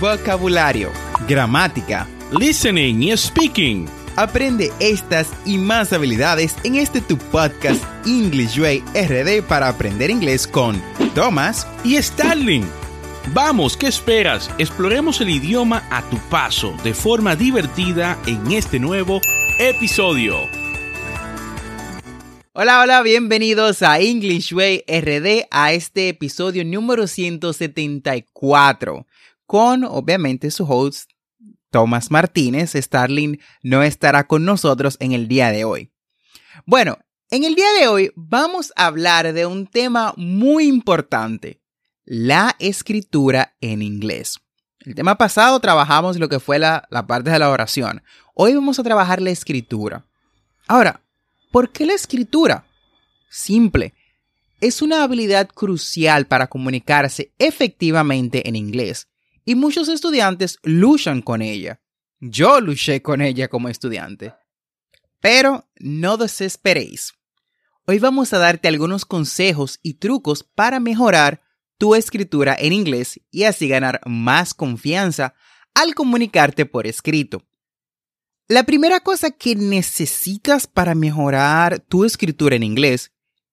vocabulario, gramática, listening y speaking. Aprende estas y más habilidades en este tu podcast English Way RD para aprender inglés con Thomas y Starling. Vamos, ¿qué esperas? Exploremos el idioma a tu paso de forma divertida en este nuevo episodio. Hola, hola, bienvenidos a English Way RD a este episodio número 174 con obviamente su host Tomás Martínez. Starling no estará con nosotros en el día de hoy. Bueno, en el día de hoy vamos a hablar de un tema muy importante, la escritura en inglés. El tema pasado trabajamos lo que fue la, la parte de la oración. Hoy vamos a trabajar la escritura. Ahora, ¿por qué la escritura? Simple. Es una habilidad crucial para comunicarse efectivamente en inglés y muchos estudiantes luchan con ella. Yo luché con ella como estudiante. Pero no desesperéis. Hoy vamos a darte algunos consejos y trucos para mejorar tu escritura en inglés y así ganar más confianza al comunicarte por escrito. La primera cosa que necesitas para mejorar tu escritura en inglés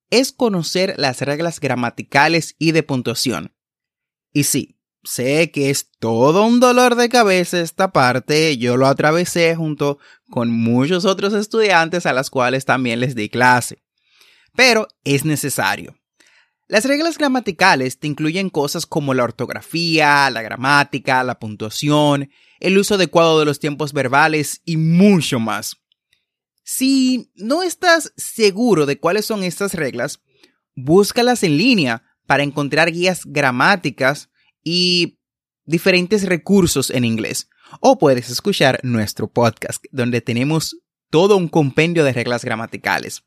es conocer las reglas gramaticales y de puntuación. Y sí, sé que es todo un dolor de cabeza esta parte, yo lo atravesé junto con muchos otros estudiantes a las cuales también les di clase. Pero es necesario. Las reglas gramaticales te incluyen cosas como la ortografía, la gramática, la puntuación, el uso adecuado de los tiempos verbales y mucho más. Si no estás seguro de cuáles son estas reglas, búscalas en línea para encontrar guías gramáticas y diferentes recursos en inglés. O puedes escuchar nuestro podcast, donde tenemos todo un compendio de reglas gramaticales.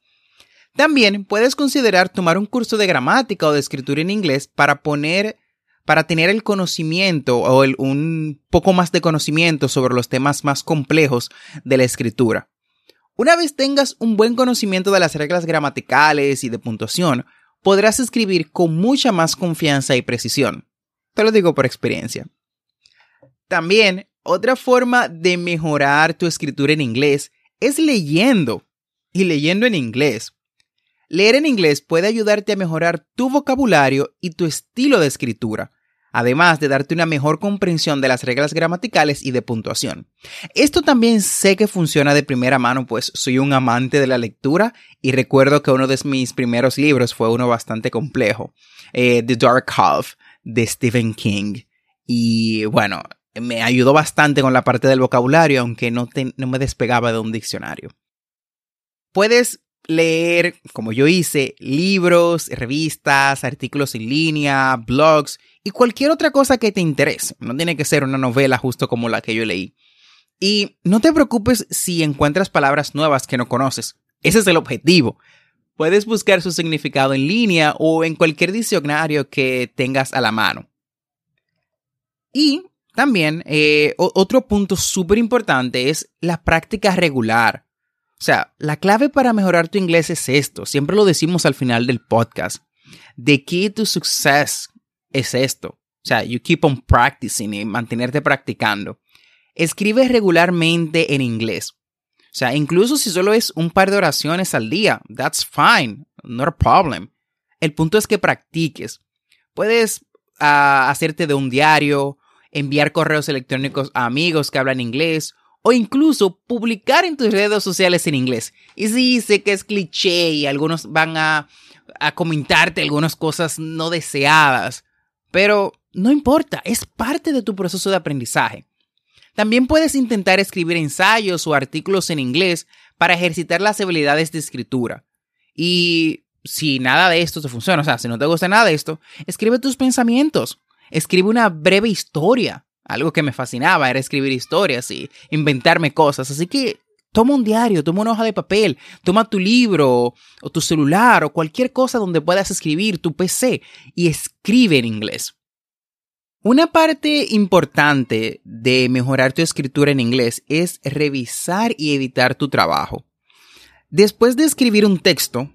También puedes considerar tomar un curso de gramática o de escritura en inglés para poner para tener el conocimiento o un poco más de conocimiento sobre los temas más complejos de la escritura. Una vez tengas un buen conocimiento de las reglas gramaticales y de puntuación, podrás escribir con mucha más confianza y precisión. Te lo digo por experiencia. También, otra forma de mejorar tu escritura en inglés es leyendo. Y leyendo en inglés. Leer en inglés puede ayudarte a mejorar tu vocabulario y tu estilo de escritura, además de darte una mejor comprensión de las reglas gramaticales y de puntuación. Esto también sé que funciona de primera mano, pues soy un amante de la lectura y recuerdo que uno de mis primeros libros fue uno bastante complejo, eh, The Dark Half de Stephen King. Y bueno, me ayudó bastante con la parte del vocabulario, aunque no, no me despegaba de un diccionario. Puedes leer, como yo hice, libros, revistas, artículos en línea, blogs y cualquier otra cosa que te interese. No tiene que ser una novela justo como la que yo leí. Y no te preocupes si encuentras palabras nuevas que no conoces. Ese es el objetivo. Puedes buscar su significado en línea o en cualquier diccionario que tengas a la mano. Y también eh, otro punto súper importante es la práctica regular. O sea, la clave para mejorar tu inglés es esto. Siempre lo decimos al final del podcast. The key to success es esto. O sea, you keep on practicing y mantenerte practicando. Escribe regularmente en inglés. Sea, incluso si solo es un par de oraciones al día, that's fine, not a problem. El punto es que practiques. Puedes ah, hacerte de un diario, enviar correos electrónicos a amigos que hablan inglés o incluso publicar en tus redes sociales en inglés. Y sí, sé que es cliché y algunos van a comentarte algunas cosas no deseadas, pero no importa, es parte de tu proceso de aprendizaje. También puedes intentar escribir ensayos o artículos en inglés para ejercitar las habilidades de escritura. Y si nada de esto te funciona, o sea, si no te gusta nada de esto, escribe tus pensamientos. Escribe una breve historia. Algo que me fascinaba era escribir historias y inventarme cosas. Así que toma un diario, toma una hoja de papel, toma tu libro o tu celular o cualquier cosa donde puedas escribir, tu PC, y escribe en inglés. Una parte importante de mejorar tu escritura en inglés es revisar y editar tu trabajo. Después de escribir un texto,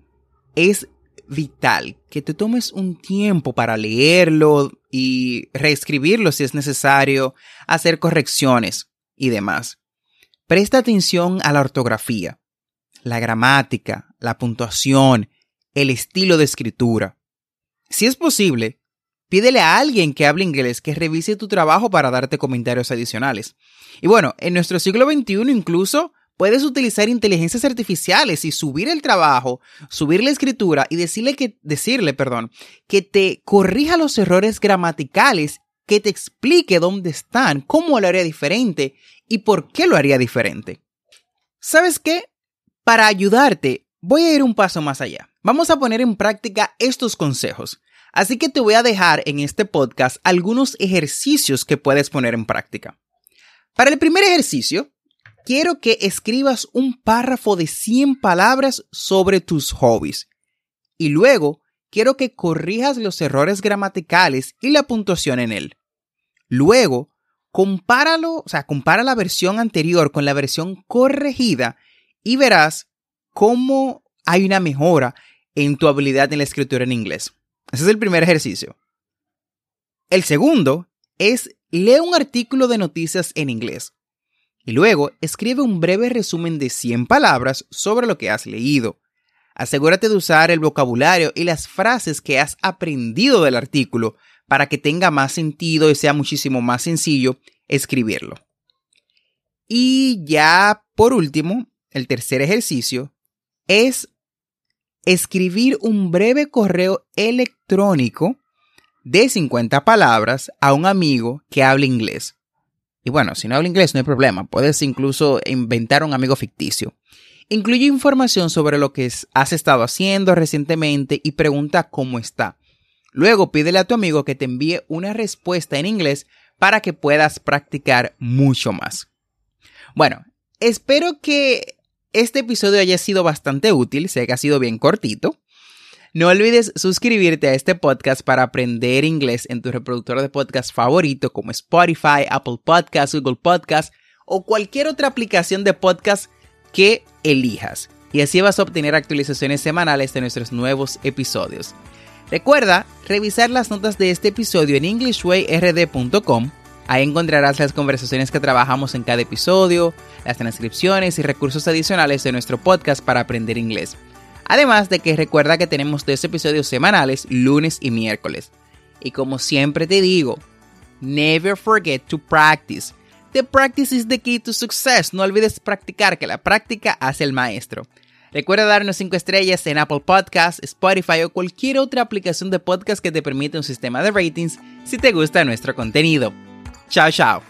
es vital que te tomes un tiempo para leerlo y reescribirlo si es necesario, hacer correcciones y demás. Presta atención a la ortografía, la gramática, la puntuación, el estilo de escritura. Si es posible, pídele a alguien que hable inglés que revise tu trabajo para darte comentarios adicionales. Y bueno, en nuestro siglo XXI incluso puedes utilizar inteligencias artificiales y subir el trabajo, subir la escritura y decirle que, decirle, perdón, que te corrija los errores gramaticales, que te explique dónde están, cómo lo haría diferente y por qué lo haría diferente. ¿Sabes qué? Para ayudarte, voy a ir un paso más allá. Vamos a poner en práctica estos consejos. Así que te voy a dejar en este podcast algunos ejercicios que puedes poner en práctica. Para el primer ejercicio, quiero que escribas un párrafo de 100 palabras sobre tus hobbies. Y luego, quiero que corrijas los errores gramaticales y la puntuación en él. Luego, compáralo, o sea, compara la versión anterior con la versión corregida y verás cómo hay una mejora en tu habilidad en la escritura en inglés. Ese es el primer ejercicio. El segundo es lee un artículo de noticias en inglés y luego escribe un breve resumen de 100 palabras sobre lo que has leído. Asegúrate de usar el vocabulario y las frases que has aprendido del artículo para que tenga más sentido y sea muchísimo más sencillo escribirlo. Y ya por último, el tercer ejercicio es escribir un breve correo electrónico de 50 palabras a un amigo que hable inglés. Y bueno, si no habla inglés no hay problema, puedes incluso inventar un amigo ficticio. Incluye información sobre lo que has estado haciendo recientemente y pregunta cómo está. Luego pídele a tu amigo que te envíe una respuesta en inglés para que puedas practicar mucho más. Bueno, espero que este episodio haya sido bastante útil, sé que ha sido bien cortito. No olvides suscribirte a este podcast para aprender inglés en tu reproductor de podcast favorito como Spotify, Apple Podcasts, Google Podcasts o cualquier otra aplicación de podcast que elijas. Y así vas a obtener actualizaciones semanales de nuestros nuevos episodios. Recuerda revisar las notas de este episodio en englishwayrd.com Ahí encontrarás las conversaciones que trabajamos en cada episodio, las transcripciones y recursos adicionales de nuestro podcast para aprender inglés. Además de que recuerda que tenemos dos episodios semanales, lunes y miércoles. Y como siempre te digo, never forget to practice. The practice is the key to success. No olvides practicar, que la práctica hace el maestro. Recuerda darnos 5 estrellas en Apple Podcasts, Spotify o cualquier otra aplicación de podcast que te permita un sistema de ratings si te gusta nuestro contenido. Tchau, tchau.